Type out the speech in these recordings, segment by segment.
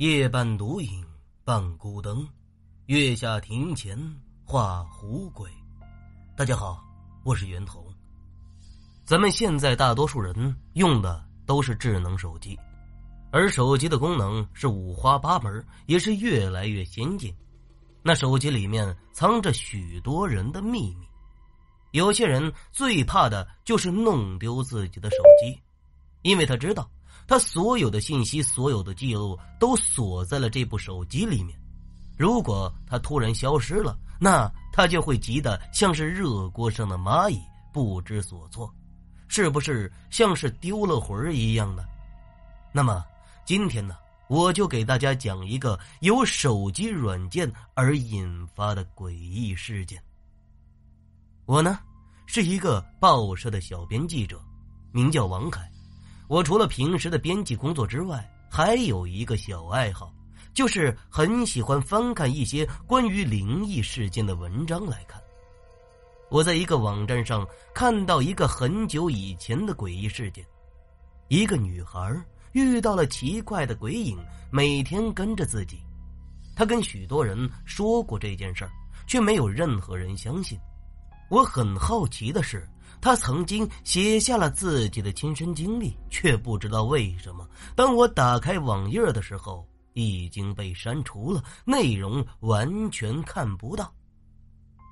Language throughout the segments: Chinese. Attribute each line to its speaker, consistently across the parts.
Speaker 1: 夜半独饮半孤灯，月下庭前画虎鬼。大家好，我是袁童。咱们现在大多数人用的都是智能手机，而手机的功能是五花八门，也是越来越先进。那手机里面藏着许多人的秘密，有些人最怕的就是弄丢自己的手机，因为他知道。他所有的信息、所有的记录都锁在了这部手机里面。如果他突然消失了，那他就会急得像是热锅上的蚂蚁，不知所措，是不是像是丢了魂儿一样呢？那么今天呢，我就给大家讲一个由手机软件而引发的诡异事件。我呢，是一个报社的小编记者，名叫王凯。我除了平时的编辑工作之外，还有一个小爱好，就是很喜欢翻看一些关于灵异事件的文章来看。我在一个网站上看到一个很久以前的诡异事件：一个女孩遇到了奇怪的鬼影，每天跟着自己。她跟许多人说过这件事儿，却没有任何人相信。我很好奇的是。他曾经写下了自己的亲身经历，却不知道为什么，当我打开网页的时候，已经被删除了，内容完全看不到。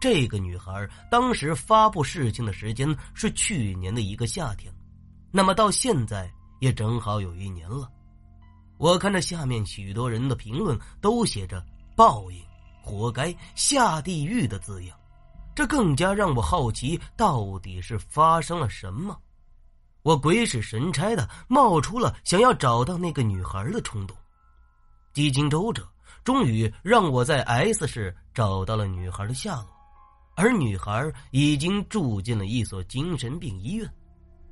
Speaker 1: 这个女孩当时发布事情的时间是去年的一个夏天，那么到现在也正好有一年了。我看着下面许多人的评论，都写着“报应”“活该”“下地狱”的字样。这更加让我好奇，到底是发生了什么？我鬼使神差的冒出了想要找到那个女孩的冲动。几经周折，终于让我在 S 市找到了女孩的下落，而女孩已经住进了一所精神病医院。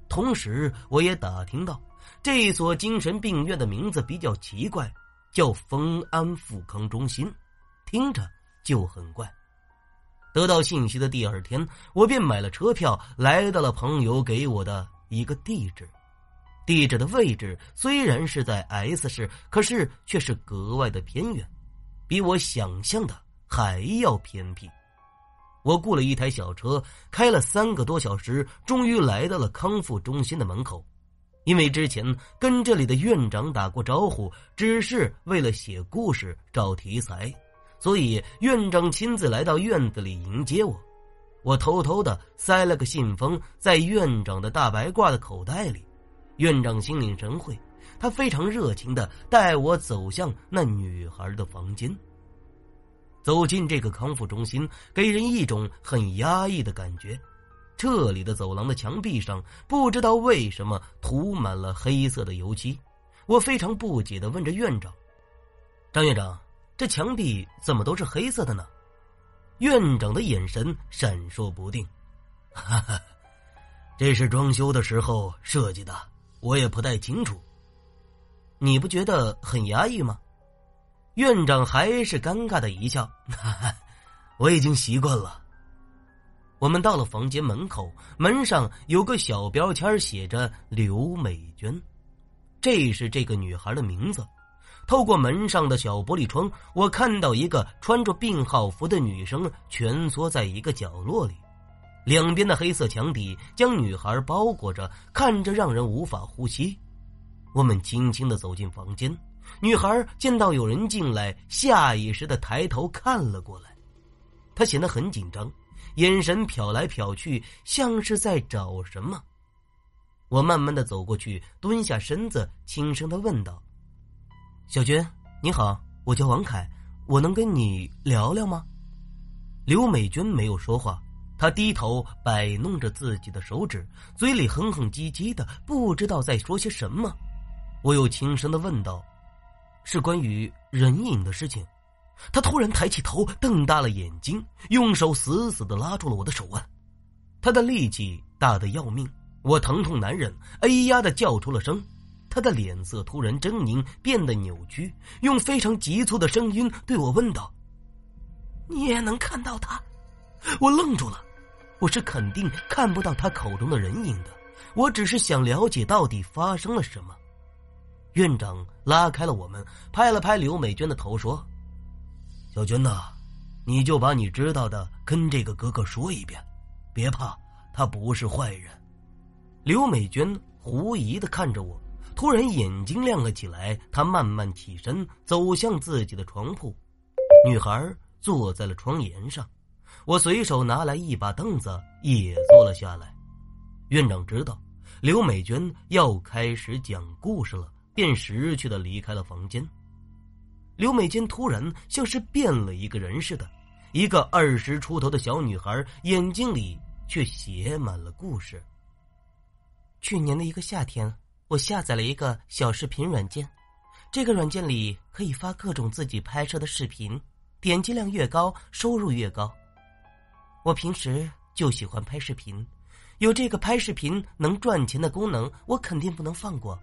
Speaker 1: 同时，我也打听到，这所精神病院的名字比较奇怪，叫丰安富康中心，听着就很怪。得到信息的第二天，我便买了车票，来到了朋友给我的一个地址。地址的位置虽然是在 S 市，可是却是格外的偏远，比我想象的还要偏僻。我雇了一台小车，开了三个多小时，终于来到了康复中心的门口。因为之前跟这里的院长打过招呼，只是为了写故事找题材。所以院长亲自来到院子里迎接我，我偷偷的塞了个信封在院长的大白褂的口袋里。院长心领神会，他非常热情的带我走向那女孩的房间。走进这个康复中心，给人一种很压抑的感觉。这里的走廊的墙壁上，不知道为什么涂满了黑色的油漆。我非常不解的问着院长：“张院长。”这墙壁怎么都是黑色的呢？院长的眼神闪烁不定。哈哈，这是装修的时候设计的，我也不太清楚。你不觉得很压抑吗？院长还是尴尬的一笑。哈哈，我已经习惯了。我们到了房间门口，门上有个小标签，写着刘美娟，这是这个女孩的名字。透过门上的小玻璃窗，我看到一个穿着病号服的女生蜷缩在一个角落里，两边的黑色墙底将女孩包裹着，看着让人无法呼吸。我们轻轻的走进房间，女孩见到有人进来，下意识的抬头看了过来，她显得很紧张，眼神瞟来瞟去，像是在找什么。我慢慢的走过去，蹲下身子，轻声的问道。小娟，你好，我叫王凯，我能跟你聊聊吗？刘美娟没有说话，她低头摆弄着自己的手指，嘴里哼哼唧唧的，不知道在说些什么。我又轻声的问道：“是关于人影的事情？”她突然抬起头，瞪大了眼睛，用手死死的拉住了我的手腕。她的力气大得要命，我疼痛难忍，哎呀的叫出了声。他的脸色突然狰狞，变得扭曲，用非常急促的声音对我问道：“你也能看到他？”我愣住了，我是肯定看不到他口中的人影的，我只是想了解到底发生了什么。院长拉开了我们，拍了拍刘美娟的头，说：“小娟呐，你就把你知道的跟这个哥哥说一遍，别怕，他不是坏人。”刘美娟狐疑的看着我，突然眼睛亮了起来。他慢慢起身，走向自己的床铺。女孩坐在了窗沿上，我随手拿来一把凳子，也坐了下来。院长知道刘美娟要开始讲故事了。便识趣的离开了房间。刘美娟突然像是变了一个人似的，一个二十出头的小女孩，眼睛里却写满了故事。
Speaker 2: 去年的一个夏天，我下载了一个小视频软件，这个软件里可以发各种自己拍摄的视频，点击量越高，收入越高。我平时就喜欢拍视频，有这个拍视频能赚钱的功能，我肯定不能放过。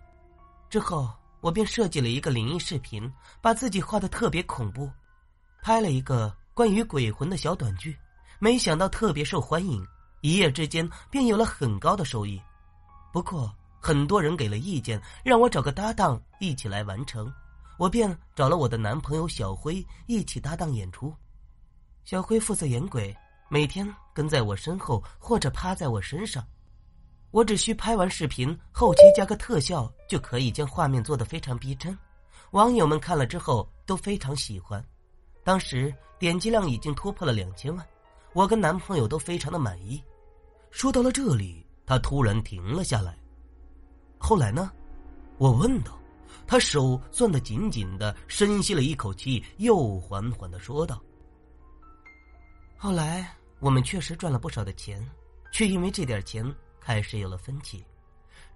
Speaker 2: 之后，我便设计了一个灵异视频，把自己画的特别恐怖，拍了一个关于鬼魂的小短剧，没想到特别受欢迎，一夜之间便有了很高的收益。不过，很多人给了意见，让我找个搭档一起来完成，我便找了我的男朋友小辉一起搭档演出。小辉负责演鬼，每天跟在我身后或者趴在我身上。我只需拍完视频，后期加个特效，就可以将画面做得非常逼真。网友们看了之后都非常喜欢，当时点击量已经突破了两千万，我跟男朋友都非常的满意。
Speaker 1: 说到了这里，他突然停了下来。后来呢？我问道。他手攥得紧紧的，深吸了一口气，又缓缓的说道：“
Speaker 2: 后来我们确实赚了不少的钱，却因为这点钱。”开始有了分歧。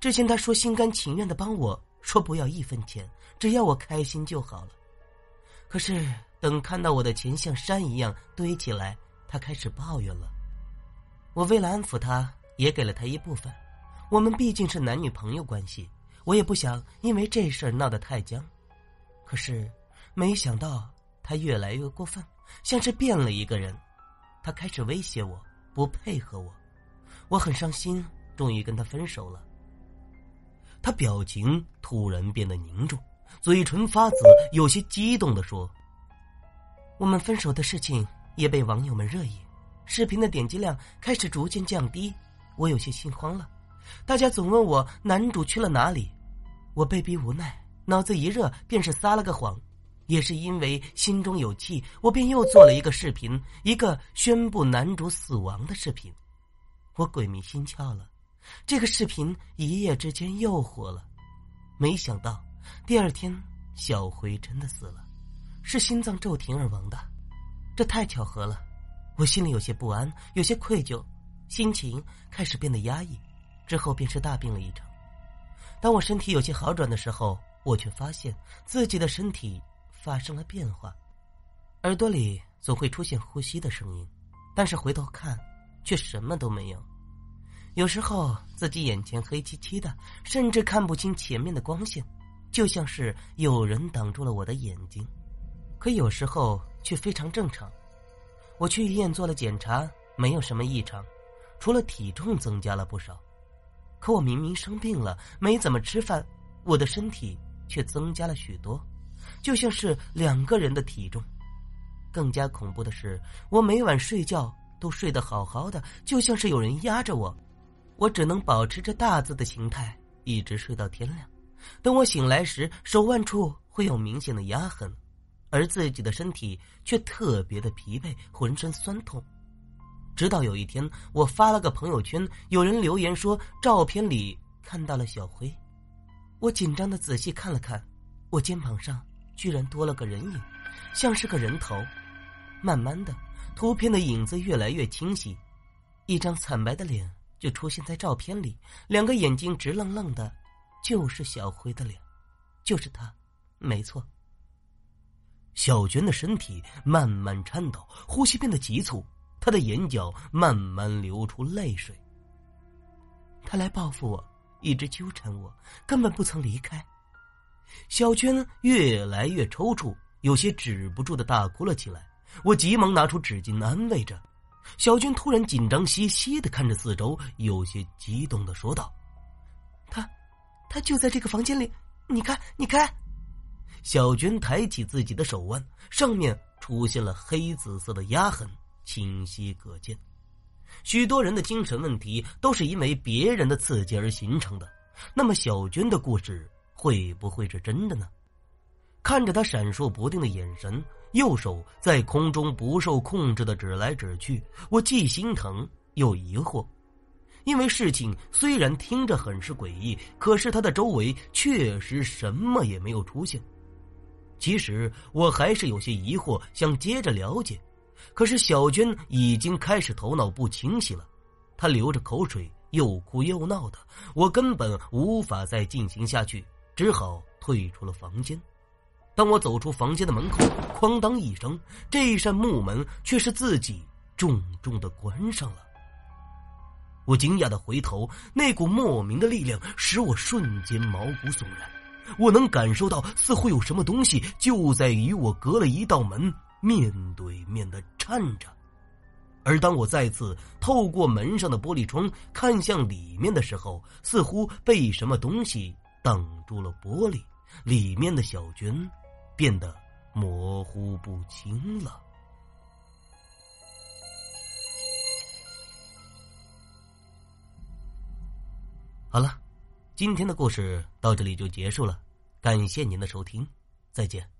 Speaker 2: 之前他说心甘情愿的帮我，说不要一分钱，只要我开心就好了。可是等看到我的钱像山一样堆起来，他开始抱怨了。我为了安抚他，也给了他一部分。我们毕竟是男女朋友关系，我也不想因为这事儿闹得太僵。可是没想到他越来越过分，像是变了一个人。他开始威胁我，不配合我，我很伤心。终于跟他分手了。
Speaker 1: 他表情突然变得凝重，嘴唇发紫，有些激动的说：“
Speaker 2: 我们分手的事情也被网友们热议，视频的点击量开始逐渐降低，我有些心慌了。大家总问我男主去了哪里，我被逼无奈，脑子一热便是撒了个谎。也是因为心中有气，我便又做了一个视频，一个宣布男主死亡的视频。我鬼迷心窍了。”这个视频一夜之间又火了，没想到第二天小辉真的死了，是心脏骤停而亡的，这太巧合了。我心里有些不安，有些愧疚，心情开始变得压抑，之后便是大病了一场。当我身体有些好转的时候，我却发现自己的身体发生了变化，耳朵里总会出现呼吸的声音，但是回头看，却什么都没有。有时候自己眼前黑漆漆的，甚至看不清前面的光线，就像是有人挡住了我的眼睛。可有时候却非常正常。我去医院做了检查，没有什么异常，除了体重增加了不少。可我明明生病了，没怎么吃饭，我的身体却增加了许多，就像是两个人的体重。更加恐怖的是，我每晚睡觉都睡得好好的，就像是有人压着我。我只能保持着大字的形态，一直睡到天亮。等我醒来时，手腕处会有明显的压痕，而自己的身体却特别的疲惫，浑身酸痛。直到有一天，我发了个朋友圈，有人留言说照片里看到了小辉。我紧张的仔细看了看，我肩膀上居然多了个人影，像是个人头。慢慢的，图片的影子越来越清晰，一张惨白的脸。就出现在照片里，两个眼睛直愣愣的，就是小辉的脸，就是他，没错。
Speaker 1: 小娟的身体慢慢颤抖，呼吸变得急促，他的眼角慢慢流出泪水。
Speaker 2: 他来报复我，一直纠缠我，根本不曾离开。
Speaker 1: 小娟越来越抽搐，有些止不住的大哭了起来。我急忙拿出纸巾安慰着。小军突然紧张兮兮的看着四周，有些激动的说道：“
Speaker 2: 他，他就在这个房间里，你看，你看。小娟抬起自己的手腕，上面出现了黑紫色的压痕，清晰可见。许多人的精神问题都是因为别人的刺激而形成的。那么，小娟的故事会不会是真的呢？看着她闪烁不定的眼神，右手在空中不受控制的指来指去，我既心疼又疑惑。因为事情虽然听着很是诡异，可是他的周围确实什么也没有出现。其实我还是有些疑惑，想接着了解，可是小娟已经开始头脑不清晰了，她流着口水，又哭又闹的，我根本无法再进行下去，只好退出了房间。当我走出房间的门口，哐当一声，这一扇木门却是自己重重的关上了。我惊讶的回头，那股莫名的力量使我瞬间毛骨悚然。我能感受到，似乎有什么东西就在与我隔了一道门，面对面的站着。而当我再次透过门上的玻璃窗看向里面的时候，似乎被什么东西挡住了玻璃，里面的小娟变得模糊不清了。好了。今天的故事到这里就结束了，感谢您的收听，再见。